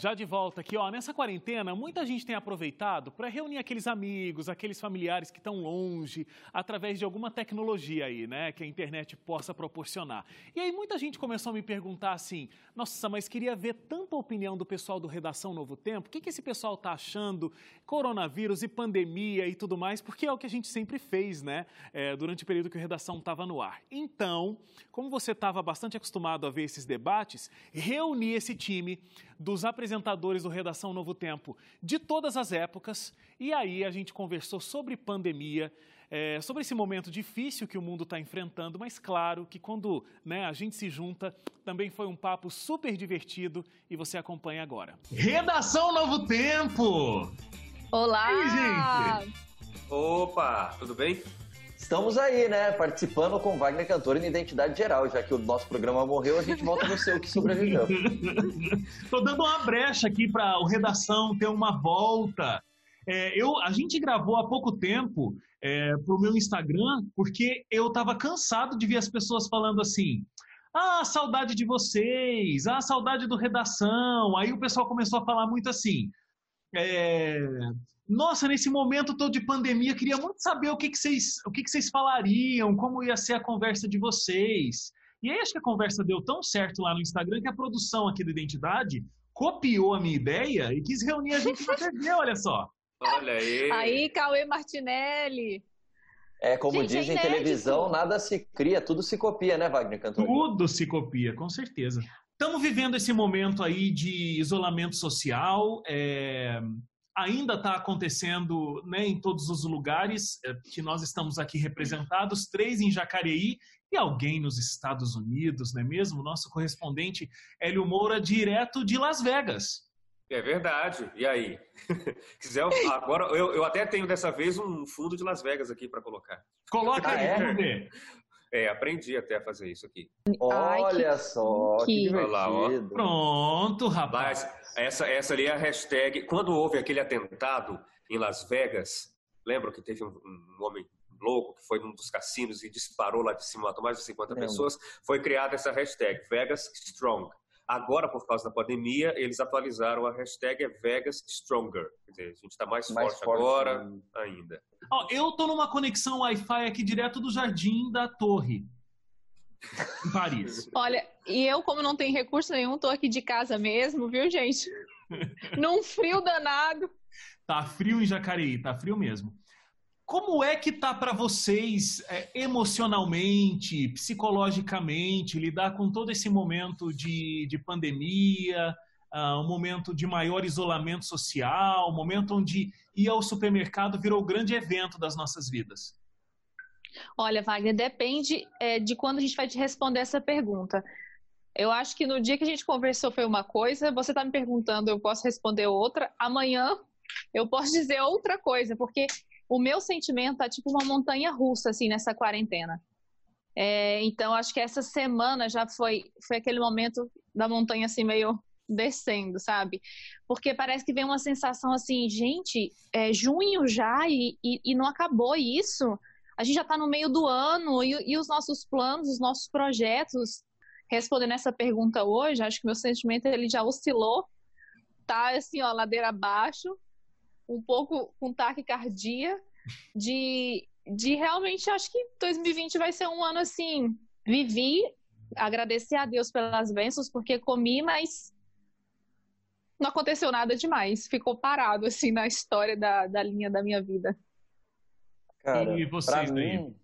Já de volta aqui, ó, nessa quarentena, muita gente tem aproveitado para reunir aqueles amigos, aqueles familiares que estão longe, através de alguma tecnologia aí, né, que a internet possa proporcionar. E aí muita gente começou a me perguntar assim: "Nossa, mas queria ver tanta opinião do pessoal do Redação Novo Tempo. O que que esse pessoal tá achando? Coronavírus e pandemia e tudo mais, porque é o que a gente sempre fez, né, é, durante o período que o Redação estava no ar. Então, como você estava bastante acostumado a ver esses debates, reuni esse time dos apresentadores do Redação Novo Tempo de todas as épocas. E aí a gente conversou sobre pandemia, é, sobre esse momento difícil que o mundo está enfrentando, mas claro que quando né, a gente se junta, também foi um papo super divertido e você acompanha agora. Redação Novo Tempo! Olá! E gente? Opa, tudo bem? Estamos aí, né? Participando com Wagner Cantor em Identidade Geral. Já que o nosso programa morreu, a gente volta no seu que sobreviveu. Tô dando uma brecha aqui para o Redação ter uma volta. É, eu, a gente gravou há pouco tempo é, pro meu Instagram, porque eu tava cansado de ver as pessoas falando assim. Ah, saudade de vocês, ah, saudade do redação. Aí o pessoal começou a falar muito assim. É, nossa, nesse momento todo de pandemia, queria muito saber o que, que, vocês, o que, que vocês falariam, como ia ser a conversa de vocês. E aí acho que a conversa deu tão certo lá no Instagram que a produção aqui do Identidade copiou a minha ideia e quis reunir a gente na TV, olha só. Olha aí. Aí, Cauê Martinelli. É, como Gente, é dizem em inédito. televisão, nada se cria, tudo se copia, né, Wagner Cantor? Tudo se copia, com certeza. Estamos vivendo esse momento aí de isolamento social. é, ainda está acontecendo né, em todos os lugares é, que nós estamos aqui representados, três em Jacareí e alguém nos Estados Unidos, não é mesmo? Nosso correspondente Hélio Moura, direto de Las Vegas. É verdade. E aí? Quiser, eu- agora eu, eu até tenho dessa vez um fundo de Las Vegas aqui para colocar. Coloca Ah, aí, é? vamos ver. É, aprendi até a fazer isso aqui. Ai, Olha que- só, que, que- Olha lá, ó. divertido. Pronto, rapaz. Mas essa, essa ali é a hashtag. Quando houve aquele atentado em Las Vegas, lembram que teve um, um homem louco que foi num dos cassinos e disparou lá de cima, matou mais de 50 Lembro. pessoas? Foi criada essa hashtag, Vegas Strong. Agora, por causa da pandemia, eles atualizaram a hashtag é Vegas Stronger. Quer dizer, a gente está mais, Mais forte, forte, agora né? ainda. Ó, eu tô numa conexão Wi-Fi aqui direto do Jardim da Torre, em Paris. Olha, e eu, como não tenho recurso nenhum, tô aqui de casa mesmo, viu, gente? Num frio danado. Tá frio em Jacareí, tá frio mesmo. Como é que tá para vocês é, emocionalmente, psicologicamente, lidar com todo esse momento de, de pandemia, ah, um momento de maior isolamento social, um momento onde ir ao supermercado virou o grande evento das nossas vidas? Olha, Wagner, depende é, de quando a gente vai te responder essa pergunta. Eu acho que no dia que a gente conversou foi uma coisa, você está me perguntando, eu posso responder outra. Amanhã eu posso dizer outra coisa, porque o meu sentimento tá tipo uma montanha russa, assim, nessa quarentena. É, então, acho que essa semana já foi, foi aquele momento da montanha, assim, meio descendo, sabe? Porque parece que vem uma sensação assim, gente, é junho já e, e, e não acabou isso a gente já está no meio do ano e, e os nossos planos, os nossos projetos. Respondendo essa pergunta hoje, acho que meu sentimento ele já oscilou, tá assim, ó, ladeira abaixo, um pouco com taquicardia, de, de realmente acho que 2020 vai ser um ano assim, vivi, agradecer a Deus pelas bênçãos, porque comi, mas não aconteceu nada demais, ficou parado assim na história da, da linha da minha vida. Cara, E pra aí? mim,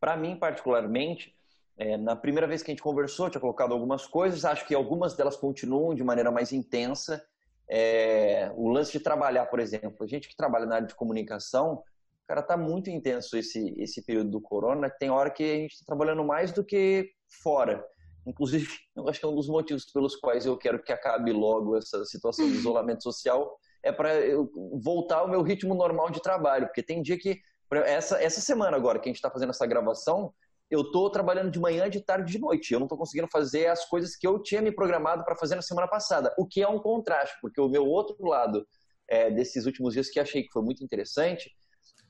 pra mim particularmente, é, na primeira vez que a gente conversou, eu tinha colocado algumas coisas, acho que algumas delas continuam de maneira mais intensa. É, o lance de trabalhar, por exemplo, a gente que trabalha na área de comunicação, cara, tá muito intenso esse, esse período do corona, tem hora que a gente está trabalhando mais do que fora. Inclusive, eu acho que é um dos motivos pelos quais eu quero que acabe logo essa situação de isolamento social, é para eu voltar ao meu ritmo normal de trabalho, porque tem dia que essa, essa semana agora que a gente está fazendo essa gravação, eu estou trabalhando de manhã, de tarde e de noite. Eu não estou conseguindo fazer as coisas que eu tinha me programado para fazer na semana passada, o que é um contraste, porque o meu outro lado é, desses últimos dias que achei que foi muito interessante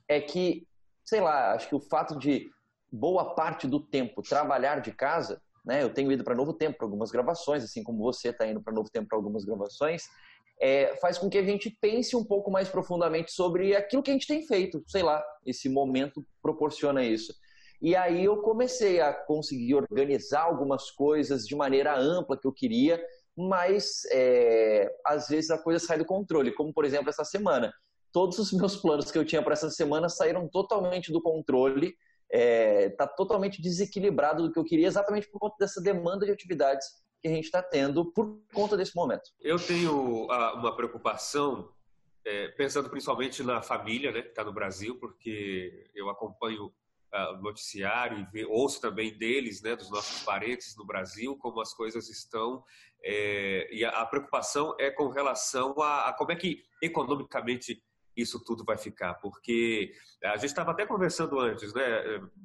é que, sei lá, acho que o fato de boa parte do tempo trabalhar de casa, né? Eu tenho ido para Novo Tempo para algumas gravações, assim como você está indo para Novo Tempo para algumas gravações. é, faz com que a gente pense um pouco mais profundamente sobre aquilo que a gente tem feito. Sei lá, esse momento proporciona isso. E aí eu comecei a conseguir organizar algumas coisas de maneira ampla que eu queria, mas é, às vezes a coisa sai do controle, como por exemplo essa semana. Todos os meus planos que eu tinha para essa semana saíram totalmente do controle, está é, tá totalmente desequilibrado do que eu queria, exatamente por conta dessa demanda de atividades que a gente está tendo por conta desse momento. Eu tenho ah, uma preocupação, é, pensando principalmente na família né, que está no Brasil, porque eu acompanho uh, noticiário e ver, ouço também deles, né, dos nossos parentes no Brasil, como as coisas estão. É, e a, a, preocupação é com relação a, a como é que economicamente isso tudo vai ficar, porque a gente estava até conversando antes, né,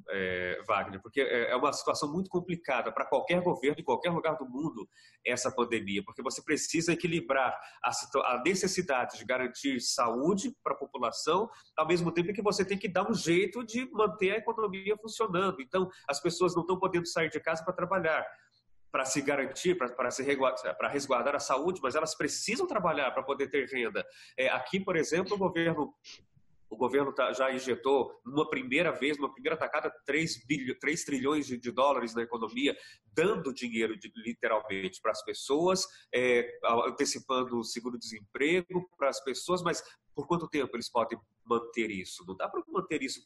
é, Wagner, porque é, é uma situação muito complicada para qualquer governo em qualquer lugar do mundo essa pandemia, porque você precisa equilibrar a, a necessidade de garantir saúde para a população, ao mesmo tempo que você tem que dar um jeito de manter a economia funcionando. Então, as pessoas não estão podendo sair de casa para trabalhar para se garantir, para resguardar a saúde, mas elas precisam trabalhar para poder ter renda. É, aqui, por exemplo, o governo o governo tá, já injetou, numa primeira vez, numa primeira tacada, 3, bilhões, 3 trilhões de, de, dólares na economia, dando dinheiro de, literalmente para as pessoas, é, antecipando o seguro-desemprego para as pessoas, mas por quanto tempo eles podem manter isso? Não dá para manter isso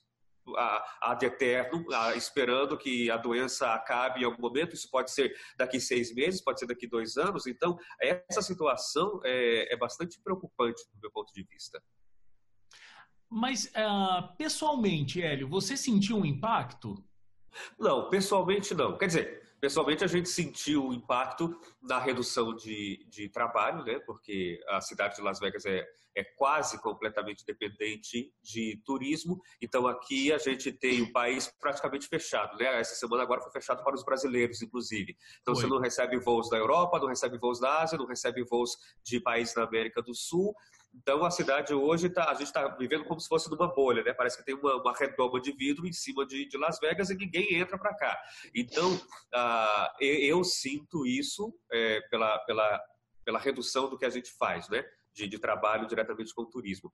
ad eterno, esperando que a doença acabe em algum momento. Isso pode ser daqui seis meses, pode ser daqui dois anos. Então, essa situação é, é bastante preocupante do meu ponto de vista. Mas, uh, pessoalmente, Hélio, você sentiu um impacto? Não, pessoalmente não. Quer dizer, pessoalmente a gente sentiu o impacto na redução de, de trabalho, né? Porque a cidade de Las Vegas é, é quase completamente dependente de turismo. Então aqui a gente tem o país praticamente fechado, né? Essa semana agora foi fechado para os brasileiros, inclusive. Então Oi. você não recebe voos da Europa, não recebe voos da Ásia, não recebe voos de países da América do Sul. Então a cidade hoje tá, a gente está vivendo como se fosse numa bolha, né? Parece que tem uma, uma redoma de vidro em cima de, de Las Vegas e ninguém entra para cá. Então uh, eu, sinto isso é, pela, pela, pela redução do que a gente faz, né? De, de trabalho diretamente com o turismo.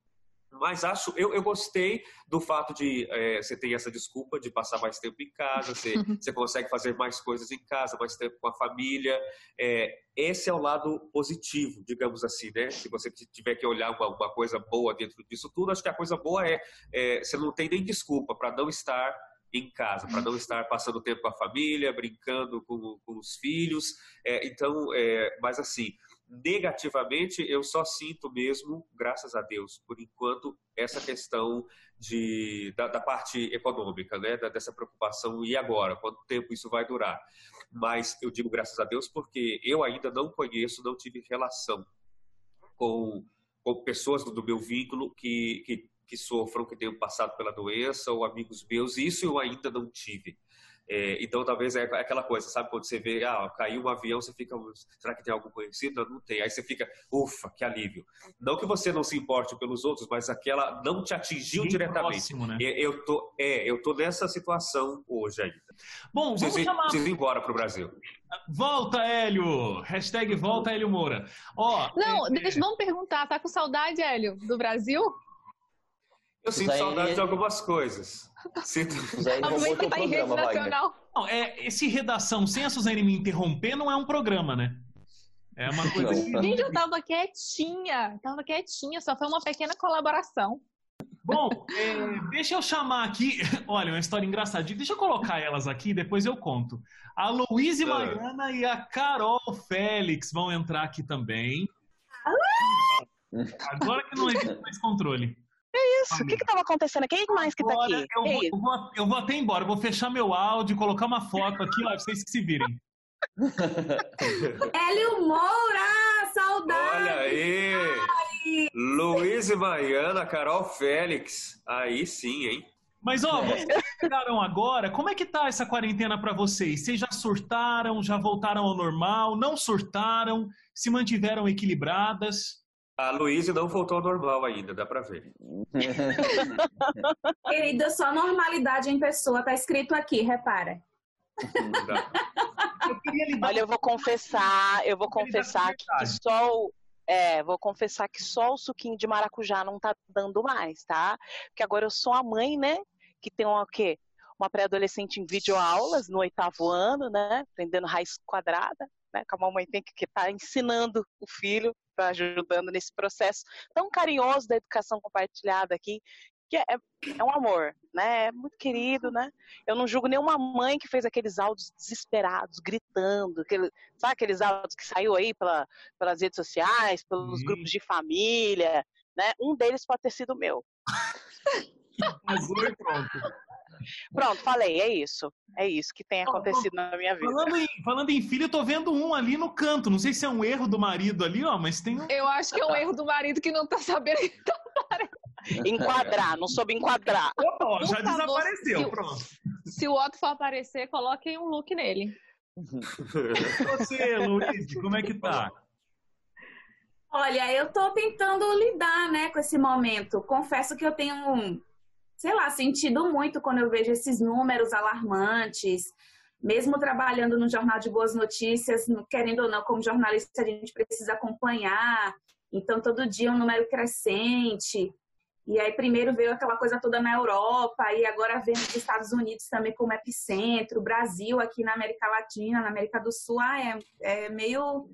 Mas acho, eu, eu gostei do fato de é, você ter essa desculpa de passar mais tempo em casa, você, você consegue fazer mais coisas em casa, mais tempo com a família. É, esse é o lado positivo, digamos assim, né? Se você tiver que olhar uma, uma coisa boa dentro disso tudo, acho que a coisa boa é, é você não tem nem desculpa para não estar em casa, para não estar passando tempo com a família, brincando com, com os filhos. É, então, é, mas assim, negativamente, eu só sinto mesmo, graças a Deus, por enquanto, essa questão de, da, da parte econômica, né? Da, dessa preocupação, e agora? Quanto tempo isso vai durar? Mas eu digo graças a Deus porque eu ainda não conheço, não tive relação com, com pessoas do, meu vínculo que, que, que sofram, que tenham passado pela doença, ou amigos meus, isso eu ainda não tive. É, então, talvez é aquela coisa, sabe? Quando você vê, ah, caiu um avião, você fica, será que tem algum conhecido? Não, não tem. Aí você fica, ufa, que alívio. Não que você não se importe pelos outros, mas aquela não te atingiu Bem diretamente. Próximo, né? eu, tô, é, eu tô nessa situação hoje ainda. Bom, vamos preciso, chamar... preciso ir embora pro Brasil. Volta, Hélio! Hashtag volta, Hélio Moura. Ó, não, é, deixa, vamos perguntar, tá com saudade, Hélio, do Brasil? Eu sinto saudade de algumas coisas. Teu tá programa, nacional. Não, é, esse redação sem a Suzane me interromper não é um programa, né? É uma coisa que... Gente, eu tava quietinha. Tava quietinha, só foi uma pequena colaboração. Bom, é, deixa eu chamar aqui. Olha, uma história engraçadinha. Deixa eu colocar elas aqui, depois eu conto. A Luíse ah. Mariana e a Carol Félix vão entrar aqui também. Agora que não existe mais controle. É isso. O que estava acontecendo? Quem mais que está aqui? Eu vou, eu, vou, eu vou, até embora. Eu vou fechar meu áudio, colocar uma foto aqui, lá, vocês que se virem. Hélio Moura! Saudade! Olha aí! Ai. Luiz e Mariana, Carol Félix. Aí sim, hein? Mas, ó, vocês chegaram agora, como é que tá essa quarentena para vocês? Vocês já surtaram, já voltaram ao normal, não surtaram, se mantiveram equilibradas? A Luísa não voltou ao normal ainda, dá pra ver. Querida, só normalidade em pessoa, tá escrito aqui, repara. Olha, eu vou confessar, eu vou confessar que só o, É, vou confessar que só o suquinho de maracujá não tá dando mais, tá? Porque agora eu sou a mãe, né? Que tem uma, o quê? Uma pré-adolescente em videoaulas no oitavo ano, né? Aprendendo raiz quadrada, né? Que a mamãe tem que estar tá ensinando o filho, tá ajudando nesse processo tão carinhoso da educação compartilhada aqui, que é, é um amor, né? É muito querido, né? Eu não julgo nenhuma mãe que fez aqueles áudios desesperados, gritando, aquele, sabe aqueles áudios que saiu aí pela, pelas redes sociais, pelos grupos de família, né? Um deles pode ter sido meu. Vazou e pronto. Pronto, falei, é isso. É isso que tem acontecido na minha vida. Falando em, falando em filho, eu tô vendo um ali no canto. Não sei se é um erro do marido ali, ó, mas tem um. Eu acho que é um erro do marido que não tá sabendo tá Enquadrar, não soube enquadrar. Oh, já favor, desapareceu, se, pronto. Se o Otto for aparecer, coloquem um look nele. Você, Luiz, como é que tá? Olha, eu tô tentando lidar, né, com esse momento. Confesso que eu tenho, sei lá, sentido muito quando eu vejo esses números alarmantes. Mesmo trabalhando no Jornal de Boas Notícias, querendo ou não, como jornalista, a gente precisa acompanhar. Então, todo dia um número crescente. E aí primeiro veio aquela coisa toda na Europa e agora vem os Estados Unidos também como epicentro, Brasil aqui na América Latina, na América do Sul, ah, é, é meio,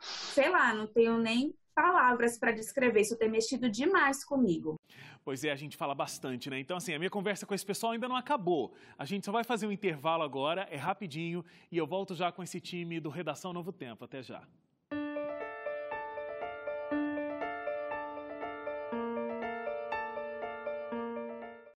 sei lá, não tenho nem palavras para descrever. Isso tem mexido demais comigo. Pois é, a gente fala bastante, né? Então, assim, a minha conversa com esse pessoal ainda não acabou. A gente só vai fazer um intervalo agora, é rapidinho, e eu volto já com esse time do Redação Novo Tempo. Até já.